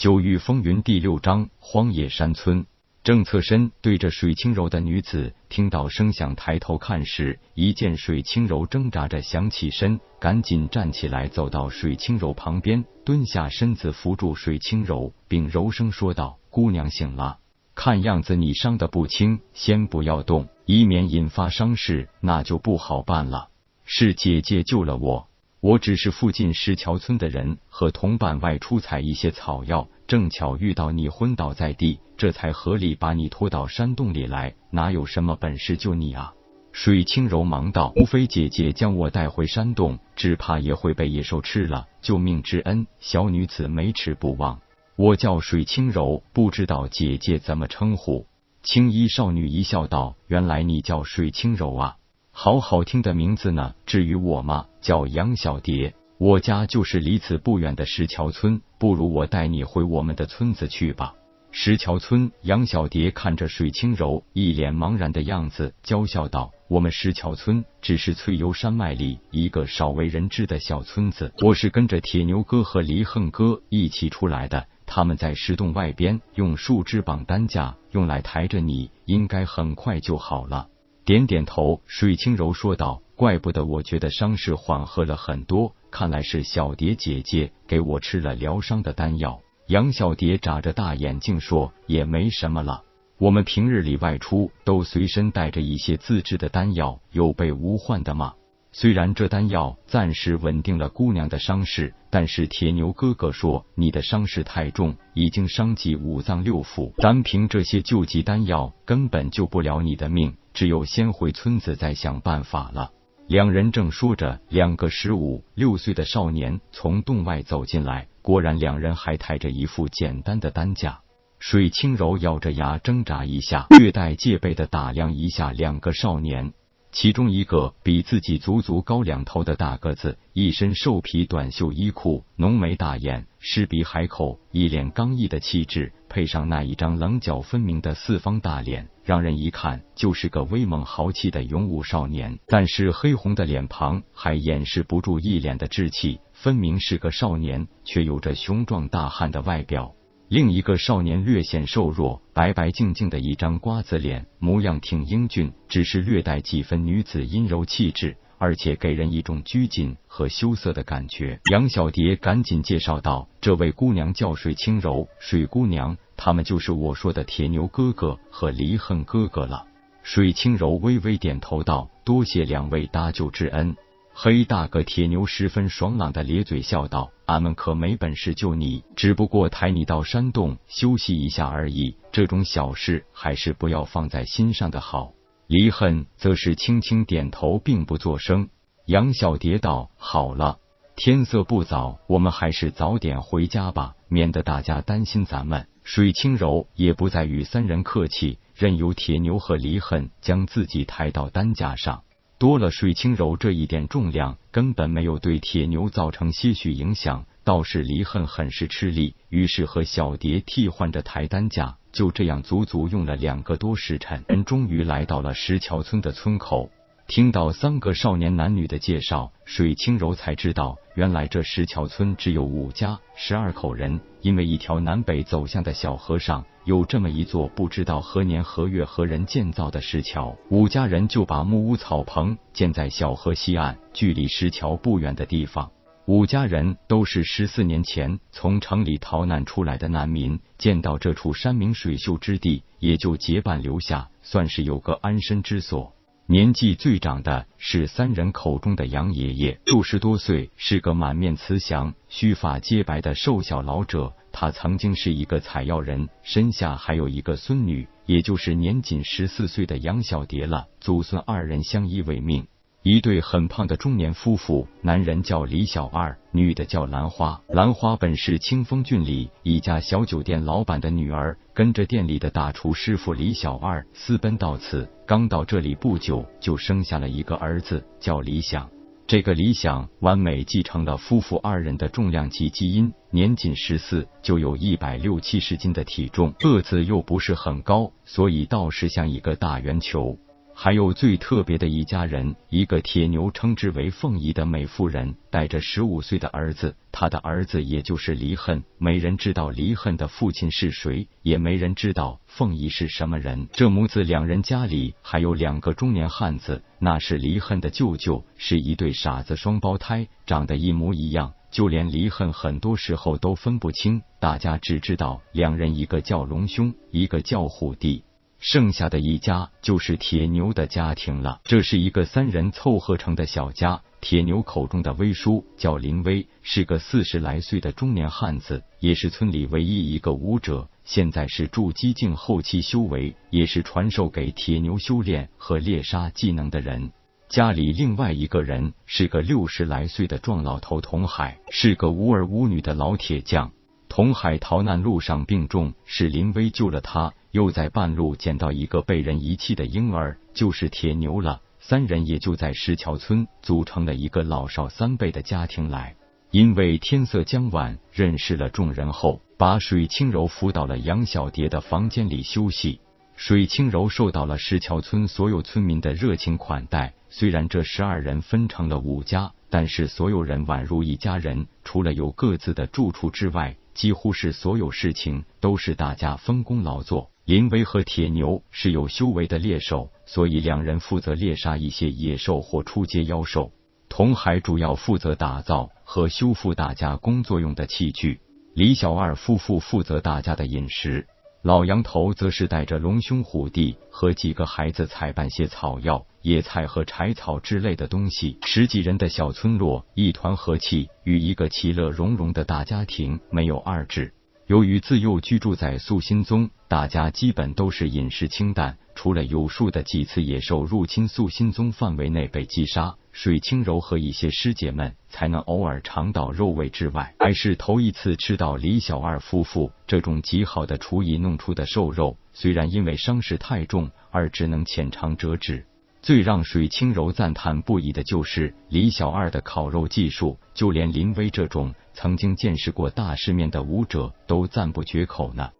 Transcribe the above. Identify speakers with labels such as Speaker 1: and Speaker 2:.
Speaker 1: 九域风云第六章荒野山村。正侧身对着水清柔的女子，听到声响抬头看时，一见水清柔挣扎着想起身，赶紧站起来，走到水清柔旁边，蹲下身子扶住水清柔，并柔声说道：“姑娘醒了，看样子你伤得不轻，先不要动，以免引发伤势，那就不好办了。是姐姐救了我。”我只是附近石桥村的人，和同伴外出采一些草药，正巧遇到你昏倒在地，这才合力把你拖到山洞里来。哪有什么本事救你啊？水清柔忙道：“无非姐姐将我带回山洞，只怕也会被野兽吃了。救命之恩，小女子没齿不忘。我叫水清柔，不知道姐姐怎么称呼。”青衣少女一笑道：“原来你叫水清柔啊。”好好听的名字呢，至于我嘛，叫杨小蝶，我家就是离此不远的石桥村，不如我带你回我们的村子去吧。石桥村，杨小蝶看着水清柔一脸茫然的样子，娇笑道：“我们石桥村只是翠幽山脉里一个少为人知的小村子，我是跟着铁牛哥和离恨哥一起出来的，他们在石洞外边用树枝绑担架，用来抬着你，应该很快就好了。”点点头，水清柔说道：“怪不得我觉得伤势缓和了很多，看来是小蝶姐姐给我吃了疗伤的丹药。”杨小蝶眨着大眼睛说：“也没什么了，我们平日里外出都随身带着一些自制的丹药，有备无患的嘛。虽然这丹药暂时稳定了姑娘的伤势，但是铁牛哥哥说你的伤势太重，已经伤及五脏六腑，单凭这些救济丹药根本救不了你的命。”只有先回村子再想办法了。两人正说着，两个十五六岁的少年从洞外走进来。果然，两人还抬着一副简单的担架。水清柔咬着牙挣扎一下，略带戒备的打量一下两个少年。其中一个比自己足足高两头的大个子，一身兽皮短袖衣裤，浓眉大眼，狮鼻海口，一脸刚毅的气质，配上那一张棱角分明的四方大脸，让人一看就是个威猛豪气的勇武少年。但是黑红的脸庞还掩饰不住一脸的稚气，分明是个少年，却有着雄壮大汉的外表。另一个少年略显瘦弱，白白净净的一张瓜子脸，模样挺英俊，只是略带几分女子阴柔气质，而且给人一种拘谨和羞涩的感觉。杨小蝶赶紧介绍道：“这位姑娘叫水清柔，水姑娘，他们就是我说的铁牛哥哥和离恨哥哥了。”水清柔微微点头道：“多谢两位搭救之恩。”黑大个铁牛十分爽朗的咧嘴笑道：“俺们可没本事救你，只不过抬你到山洞休息一下而已。这种小事还是不要放在心上的好。”离恨则是轻轻点头，并不作声。杨小蝶道：“好了，天色不早，我们还是早点回家吧，免得大家担心咱们。”水清柔也不再与三人客气，任由铁牛和离恨将自己抬到担架上。多了水清柔这一点重量，根本没有对铁牛造成些许影响，倒是离恨很是吃力。于是和小蝶替换着抬担架，就这样足足用了两个多时辰，人终于来到了石桥村的村口。听到三个少年男女的介绍，水清柔才知道，原来这石桥村只有五家十二口人。因为一条南北走向的小河上有这么一座不知道何年何月何人建造的石桥，五家人就把木屋草棚建在小河西岸，距离石桥不远的地方。五家人都是十四年前从城里逃难出来的难民，见到这处山明水秀之地，也就结伴留下，算是有个安身之所。年纪最长的是三人口中的杨爷爷，六十多岁，是个满面慈祥、须发皆白的瘦小老者。他曾经是一个采药人，身下还有一个孙女，也就是年仅十四岁的杨小蝶了。祖孙二人相依为命。一对很胖的中年夫妇，男人叫李小二，女的叫兰花。兰花本是清风郡里一家小酒店老板的女儿，跟着店里的大厨师傅李小二私奔到此，刚到这里不久，就生下了一个儿子，叫李想。这个李想完美继承了夫妇二人的重量级基因，年仅十四就有一百六七十斤的体重，个子又不是很高，所以倒是像一个大圆球。还有最特别的一家人，一个铁牛称之为凤仪的美妇人，带着十五岁的儿子。他的儿子也就是离恨，没人知道离恨的父亲是谁，也没人知道凤仪是什么人。这母子两人家里还有两个中年汉子，那是离恨的舅舅，是一对傻子双胞胎，长得一模一样，就连离恨很多时候都分不清。大家只知道两人一个叫龙兄，一个叫虎弟。剩下的一家就是铁牛的家庭了。这是一个三人凑合成的小家。铁牛口中的威叔叫林威，是个四十来岁的中年汉子，也是村里唯一一个武者。现在是筑基境后期修为，也是传授给铁牛修炼和猎杀技能的人。家里另外一个人是个六十来岁的壮老头童海，是个无儿无女的老铁匠。童海逃难路上病重，是林威救了他。又在半路捡到一个被人遗弃的婴儿，就是铁牛了。三人也就在石桥村组成了一个老少三辈的家庭来。因为天色将晚，认识了众人后，把水清柔扶到了杨小蝶的房间里休息。水清柔受到了石桥村所有村民的热情款待。虽然这十二人分成了五家，但是所有人宛如一家人，除了有各自的住处之外，几乎是所有事情都是大家分工劳作。林威和铁牛是有修为的猎手，所以两人负责猎杀一些野兽或出街妖兽。童海主要负责打造和修复大家工作用的器具，李小二夫妇负责大家的饮食，老杨头则是带着龙兄虎弟和几个孩子采办些草药、野菜和柴草之类的东西。十几人的小村落，一团和气，与一个其乐融融的大家庭没有二致。由于自幼居住在素心宗，大家基本都是饮食清淡，除了有数的几次野兽入侵素心宗范围内被击杀，水清柔和一些师姐们才能偶尔尝到肉味之外，还是头一次吃到李小二夫妇这种极好的厨艺弄出的瘦肉，虽然因为伤势太重而只能浅尝辄止。最让水清柔赞叹不已的就是李小二的烤肉技术，就连林威这种曾经见识过大世面的武者都赞不绝口呢。